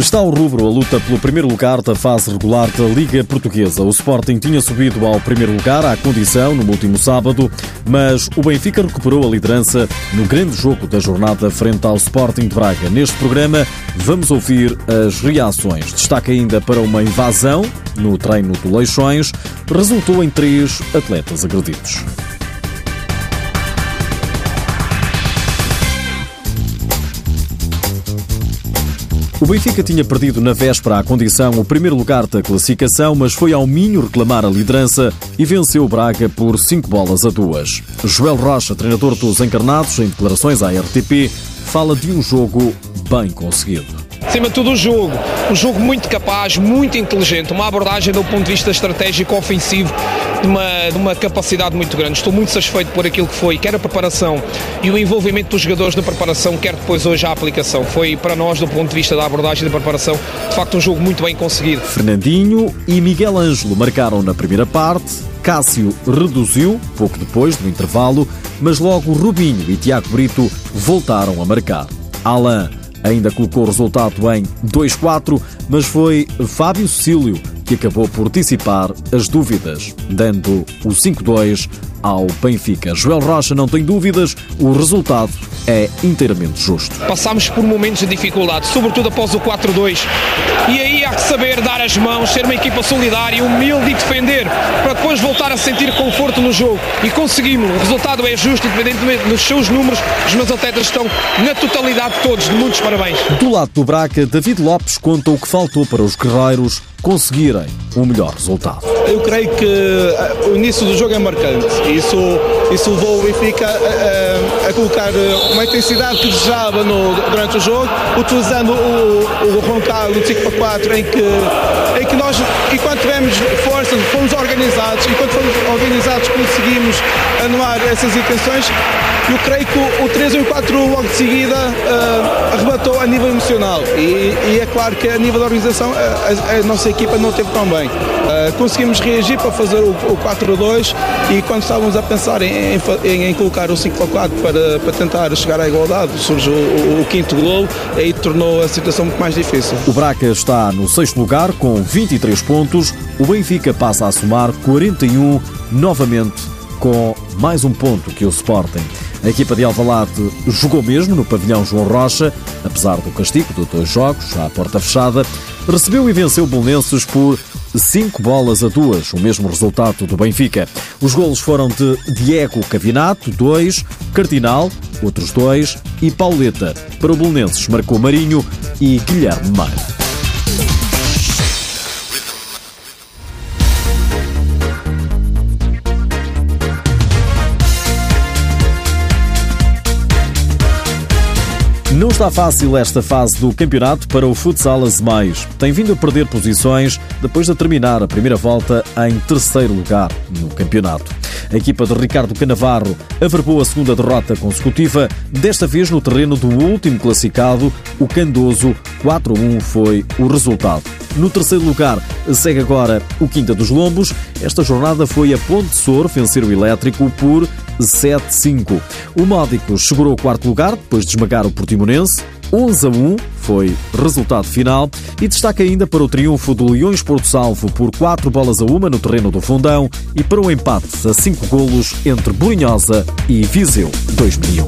Está ao rubro a luta pelo primeiro lugar da fase regular da Liga Portuguesa. O Sporting tinha subido ao primeiro lugar à condição no último sábado, mas o Benfica recuperou a liderança no grande jogo da jornada frente ao Sporting de Braga. Neste programa vamos ouvir as reações. Destaque ainda para uma invasão no treino do Leixões, resultou em três atletas agredidos. O Benfica tinha perdido na véspera à condição o primeiro lugar da classificação, mas foi ao Minho reclamar a liderança e venceu o Braga por 5 bolas a 2. Joel Rocha, treinador dos encarnados, em declarações à RTP, fala de um jogo bem conseguido. Acima de tudo o jogo, um jogo muito capaz, muito inteligente, uma abordagem do ponto de vista estratégico ofensivo de uma, de uma capacidade muito grande. Estou muito satisfeito por aquilo que foi, quer a preparação e o envolvimento dos jogadores na preparação, quer depois hoje a aplicação. Foi para nós, do ponto de vista da abordagem e da preparação, de facto um jogo muito bem conseguido. Fernandinho e Miguel Ângelo marcaram na primeira parte, Cássio reduziu, pouco depois do intervalo, mas logo Rubinho e Tiago Brito voltaram a marcar. Alain ainda colocou o resultado em 2-4, mas foi Fábio Cílio que acabou por dissipar as dúvidas, dando o 5-2 ao Benfica. Joel Rocha não tem dúvidas, o resultado é inteiramente justo. Passámos por momentos de dificuldade, sobretudo após o 4-2. E aí há que saber dar as mãos, ser uma equipa solidária, humilde e defender, para depois voltar a sentir conforto no jogo. E conseguimos. O resultado é justo, independentemente dos seus números. Os meus atletas estão na totalidade todos. Muitos parabéns. Do lado do Braca, David Lopes conta o que faltou para os guerreiros conseguirem o melhor resultado. Eu creio que eh, o início do jogo é marcante. Isso, isso levou o Benfica a, a, a colocar uma intensidade que desejava no, durante o jogo, utilizando o, o Roncal no 5 para 4, em que, em que nós, enquanto tivemos força, fomos organizados, enquanto fomos organizados conseguimos anular essas intenções. Eu creio que o, o 3 e o 4 logo de seguida uh, arrebatou a nível emocional e, e, é claro que a nível da organização a, a nossa equipa não teve tão bem. Uh, conseguimos reagir para fazer o, o 4 a 2 e quando estávamos a pensar em, em, em colocar o 5 a 4 para, para tentar chegar à igualdade, surge o, o quinto gol e aí tornou a situação muito mais difícil. O Braca está no sexto lugar com 23 pontos, o Benfica passa a somar 41 novamente com mais um ponto que o Sporting. A equipa de Alvalade jogou mesmo no pavilhão João Rocha, apesar do castigo de dois jogos, à porta fechada, recebeu e venceu o Bolonenses por 5 bolas a 2, o mesmo resultado do Benfica. Os golos foram de Diego Cavinato, 2, Cardinal, outros 2 e Pauleta. Para o Bolonenses marcou Marinho e Guilherme Maia. Não está fácil esta fase do campeonato para o futsal Azemais. Tem vindo a perder posições depois de terminar a primeira volta em terceiro lugar no campeonato. A equipa de Ricardo Canavarro averbou a segunda derrota consecutiva, desta vez no terreno do último classificado, o Candoso. 4-1 foi o resultado. No terceiro lugar segue agora o Quinta dos Lombos. Esta jornada foi a Ponte Sor vencer o Elétrico por 7-5. O Módico segurou o quarto lugar depois de esmagar o Portimonense. 11 a 1 foi resultado final e destaca ainda para o triunfo do Leões Porto Salvo por 4 bolas a 1 no terreno do Fundão e para o empate a 5 golos entre Borinhosa e Viseu 2001.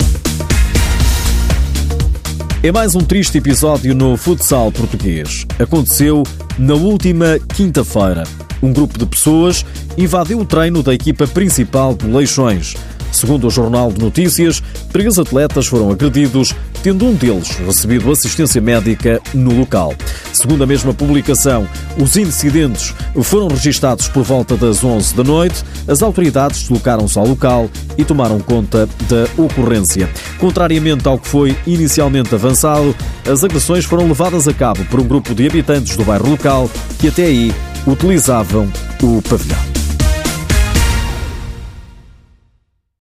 É mais um triste episódio no futsal português. Aconteceu na última quinta-feira. Um grupo de pessoas invadiu o treino da equipa principal do Leixões. Segundo o Jornal de Notícias, três atletas foram agredidos, tendo um deles recebido assistência médica no local. Segundo a mesma publicação, os incidentes foram registados por volta das 11 da noite. As autoridades deslocaram-se ao local e tomaram conta da ocorrência. Contrariamente ao que foi inicialmente avançado, as agressões foram levadas a cabo por um grupo de habitantes do bairro local que até aí utilizavam o pavilhão.